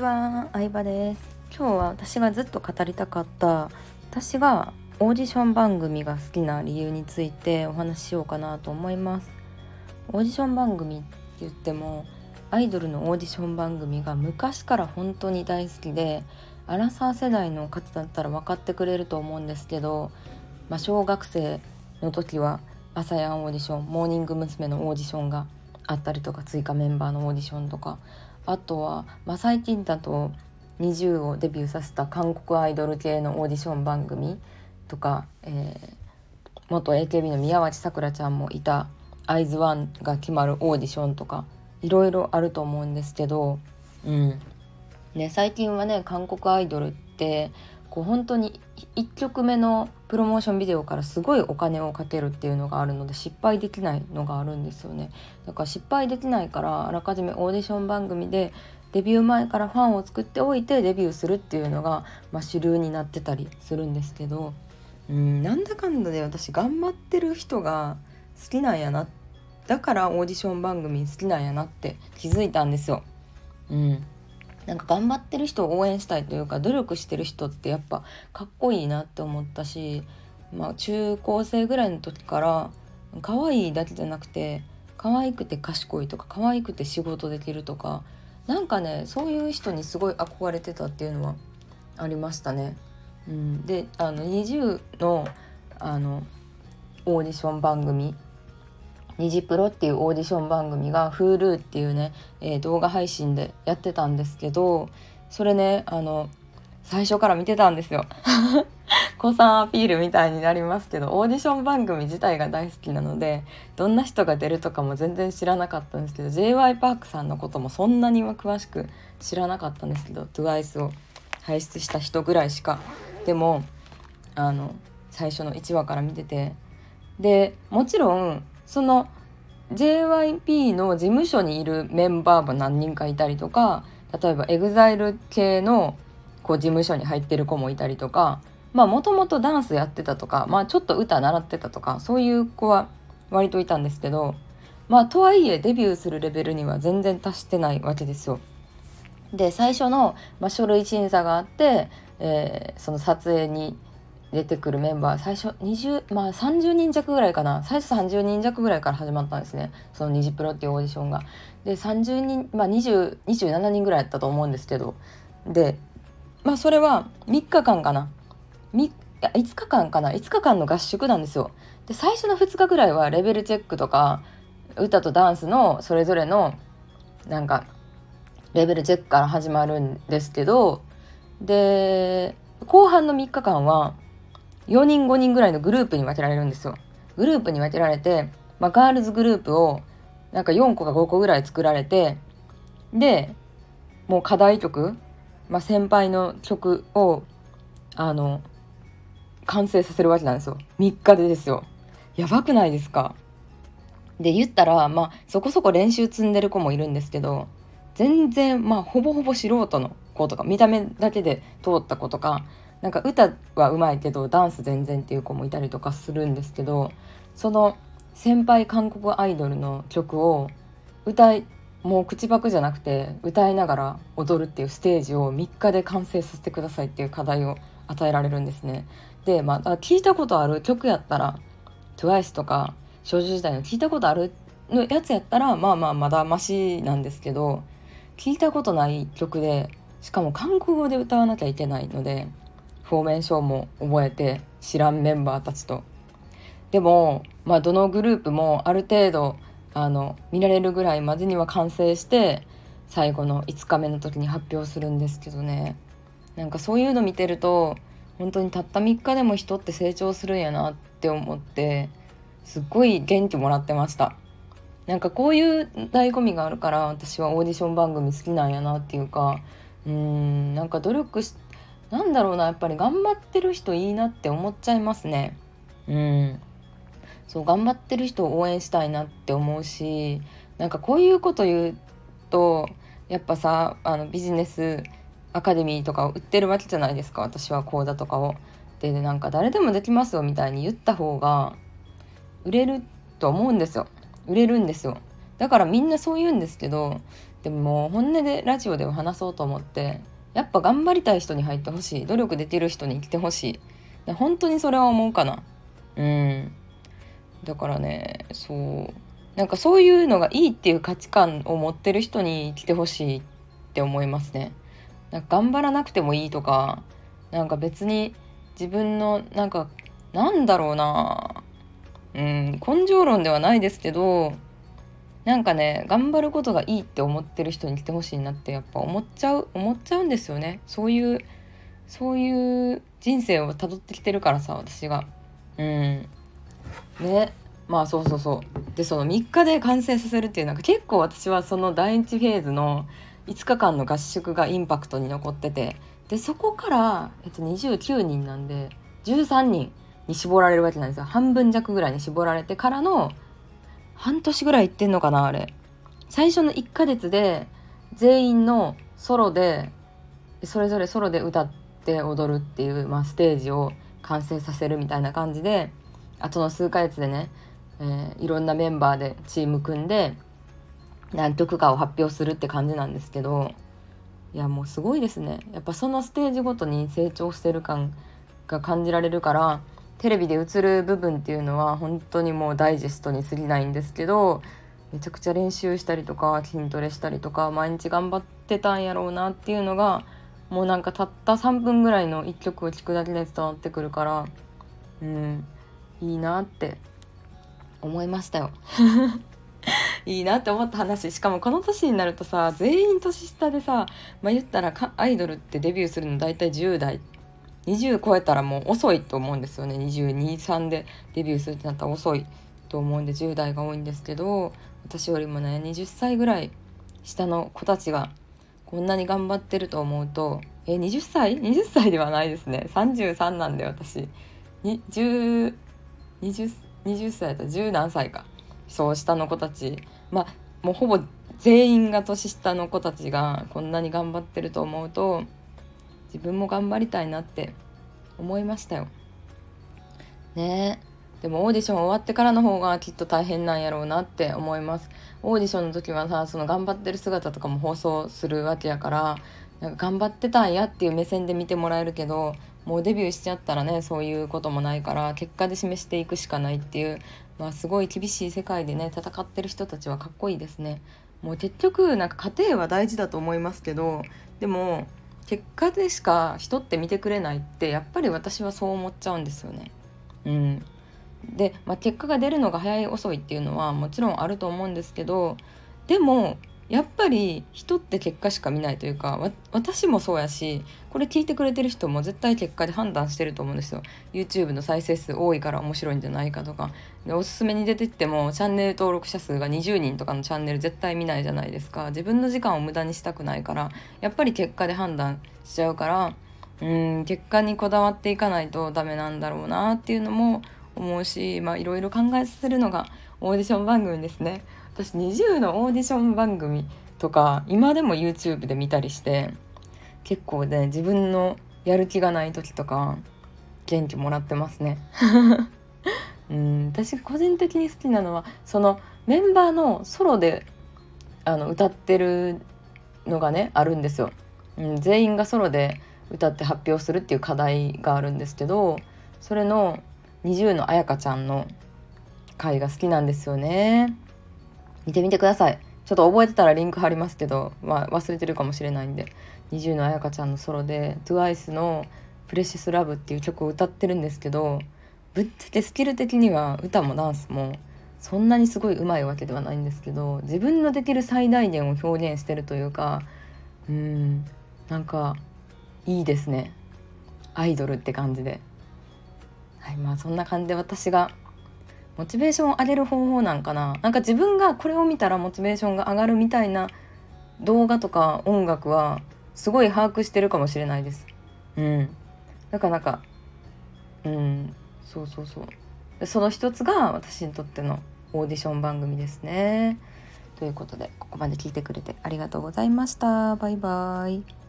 ちは、相葉です今日は私がずっと語りたかった私がオーディション番組が好きな理由についてお話ししようかなと思いますオーディション番組って言ってもアイドルのオーディション番組が昔から本当に大好きでアラサー世代の方だったら分かってくれると思うんですけど、まあ、小学生の時は ASAYAN オーディションモーニング娘。のオーディションがあったりとか追加メンバーのオーディションとかあとは、まあ、最近だと NiziU をデビューさせた韓国アイドル系のオーディション番組とか、えー、元 AKB の宮脇さくらちゃんもいた「アイズワンが決まるオーディションとかいろいろあると思うんですけど、うん。ね、最近はね韓国アイドルってこう本当に1曲目のプロモーションビデオからすごいお金をかけるっていうのがあるので失敗できないのがあるんですよねだから失敗できないからあらかじめオーディション番組でデビュー前からファンを作っておいてデビューするっていうのが、まあ、主流になってたりするんですけどうんなんだかんだで私頑張ってる人が好きなんやなだからオーディション番組好きなんやなって気づいたんですよ。うんなんか頑張ってる人を応援したいというか努力してる人ってやっぱかっこいいなって思ったし、まあ、中高生ぐらいの時から可愛いだけじゃなくて可愛くて賢いとか可愛くて仕事できるとかなんかねそういう人にすごい憧れてたっていうのはありましたね。うん、であの NiziU のあのオーディション番組ニジプロっていうオーディション番組が Hulu っていうね、えー、動画配信でやってたんですけどそれねあの最初から見てたんですよ。子さんアピールみたいになりますけどオーディション番組自体が大好きなのでどんな人が出るとかも全然知らなかったんですけど j y パークさんのこともそんなには詳しく知らなかったんですけど TWICE を輩出した人ぐらいしかでもあの最初の1話から見ててでもちろんその JYP の事務所にいるメンバーも何人かいたりとか例えば EXILE 系のこう事務所に入ってる子もいたりとかまあもともとダンスやってたとか、まあ、ちょっと歌習ってたとかそういう子は割といたんですけどまあとはいえデビューするレベルには全然達してないわけですよ。で最初の、まあ、書類審査があって、えー、その撮影に出てくるメンバー最初20まあ30人弱ぐらいかな。最初30人弱ぐらいから始まったんですね。その「ニジプロ」っていうオーディションが。で30人まあ20 27人ぐらいやったと思うんですけど。でまあそれは3日間かな。3いや5日間かな。5日間の合宿なんですよ。で最初の2日ぐらいはレベルチェックとか歌とダンスのそれぞれのなんかレベルチェックから始まるんですけど。で後半の3日間は4人5人ぐらいのグループに分けられるんですよ。グループに分けられて、まあ、ガールズグループをなんか4個か5個ぐらい作られてでもう課題曲、まあ、先輩の曲をあの完成させるわけなんですよ。3日でですよ。やばくないですか？で言ったらまあそこそこ練習積んでる子もいるんですけど全然まあほぼほぼ素人の子とか見た目だけで通った子とかなんか歌はうまいけどダンス全然っていう子もいたりとかするんですけどその先輩韓国アイドルの曲を歌いもう口パクじゃなくて歌いながら踊るっていうステージを3日で完成させてくださいっていう課題を与えられるんですね。でまあ聞いたことある曲やったら TWICE とか少女時代の聞いたことあるのやつやったらまあまあまだマシなんですけど聞いたことない曲でしかも韓国語で歌わなきゃいけないのでフォーメーションも覚えて知らんメンバーたちと。でも、まあ、どのグループもある程度あの見られるぐらいまでには完成して最後の5日目の時に発表するんですけどねなんかそういうの見てると本当にたった3日でも人って成長するんやなって思ってすっごい元気もらってましたなんかこういう醍醐味があるから私はオーディション番組好きなんやなっていうかうーんなんか努力しなんだろうなやっぱり頑張ってる人いいなって思っちゃいますね。うん。そう頑張ってる人を応援したいなって思うしなんかこういうこと言うとやっぱさあのビジネスアカデミーとかを売ってるわけじゃないですか私は講座とかを。でなんか誰でもできますよみたいに言った方が売れると思うんですよ。売れるんですよ。だからみんなそう言うんですけどでももう本音でラジオでは話そうと思ってやっぱ頑張りたい人に入ってほしい。努力できる人に来てほしい。本当にそれは思うかな。うん。だからねそう。なんかそういうのがいいっていう価値観を持ってる人に来てほしいって思いますね。なんか頑張らなくてもいいとかなんか別に自分のなんかなんだろうな。うん根性論ではないですけどなんかね頑張ることがいいって思ってる人に来てほしいなってやっぱ思っちゃう思っちゃうんですよね。そういうそういう人生をたどってきてるからさ私が。うん。ね。まあそうそうそう。でその3日で完成させるっていうのが結構私はその第1フェーズの5日間の合宿がインパクトに残っててでそこから、えっと、29人なんで13人に絞られるわけなんですよ。半分弱ぐらいに絞られてからの半年ぐらい行ってんのかなあれ。最初の1ヶ月で全員のソロでそれぞれソロで歌って踊るっていう、まあ、ステージを完成させるみたいな感じであとの数ヶ月でね、えー、いろんなメンバーでチーム組んで何曲かを発表するって感じなんですけどいやもうすごいですね。やっぱそのステージごとに成長してる感が感じられるからテレビで映る部分っていうのは本当にもうダイジェストに過ぎないんですけどめちゃくちゃ練習したりとか筋トレしたりとか毎日頑張ってたんやろうなっていうのがもうなんかたった3分ぐらいの1曲を聴くだけで伝わってくるからうんいいなって思いましたよ。いいなって思った話しかもこの年になるとさ全員年下でさまあ言ったらアイドルってデビューするの大体10代20超えたらもう遅いと思うんですよね。223でデビューするってなったら遅いと思うんで10代が多いんですけど私よりもね20歳ぐらい下の子たちがこんなに頑張ってると思うとえ20歳 ?20 歳ではないですね。33なんで私。に10 20, 20歳だった。ら10何歳か。そう下の子たち。まあもうほぼ全員が年下の子たちがこんなに頑張ってると思うと自分も頑張りたいなって思いましたよ。ねでもオーディション終わってからの方がきっと大変なんやろうなって思います。オーディションの時はさその頑張ってる姿とかも放送するわけやからなんか頑張ってたんやっていう目線で見てもらえるけどもうデビューしちゃったらねそういうこともないから結果で示していくしかないっていう、まあ、すごい厳しい世界でね戦ってる人たちはかっこいいですね。もう結局なんか家庭は大事だと思いますけどでも結果でしか人って見てくれないってやっぱり私はそう思っちゃうんですよね。うん、で、まあ、結果が出るのが早い遅いっていうのはもちろんあると思うんですけどでもやっぱり人って結果しか見ないというか私もそうやしこれ聞いてくれてる人も絶対結果で判断してると思うんですよ。YouTube の再生数多いから面白いんじゃないかとか。でおすすめに出てってもチャンネル登録者数が20人とかのチャンネル絶対見ないじゃないですか。自分の時間を無駄にしたくないからやっぱり結果で判断しちゃうからうん結果にこだわっていかないとダメなんだろうなっていうのも思うしまあいろいろ考えさせるのがオーディション番組ですね。私20のオーディション番組とか今でも YouTube で見たりして結構ね自分のやる気がない時とか元気もらってますね。うん私個人的に好きなのはそのメンバーのソロであの歌ってるのがねあるんですよ、うん、全員がソロで歌って発表するっていう課題があるんですけどそれの NiziU のあやかちゃんの回が好きなんですよね見てみてください。ちょっと覚えてたらリンク貼りますけど、まあ、忘れてるかもしれないんで。NiziU のあやかちゃんのソロで TWICE の「プレシスラブっていう曲を歌ってるんですけどぶっちゃけスキル的には歌もダンスもそんなにすごい上手いわけではないんですけど自分のできる最大限を表現してるというかうんなんかいいですね。アイドルって感じで。はいまあそんな感じで私がモチベーションを上げる方法なんかな？なんか自分がこれを見たらモチベーションが上がるみたいな動画とか音楽はすごい把握してるかもしれないです。うん。だからなんか、うん、そうそうそう。その一つが私にとってのオーディション番組ですね。ということで、ここまで聞いてくれてありがとうございました。バイバイ。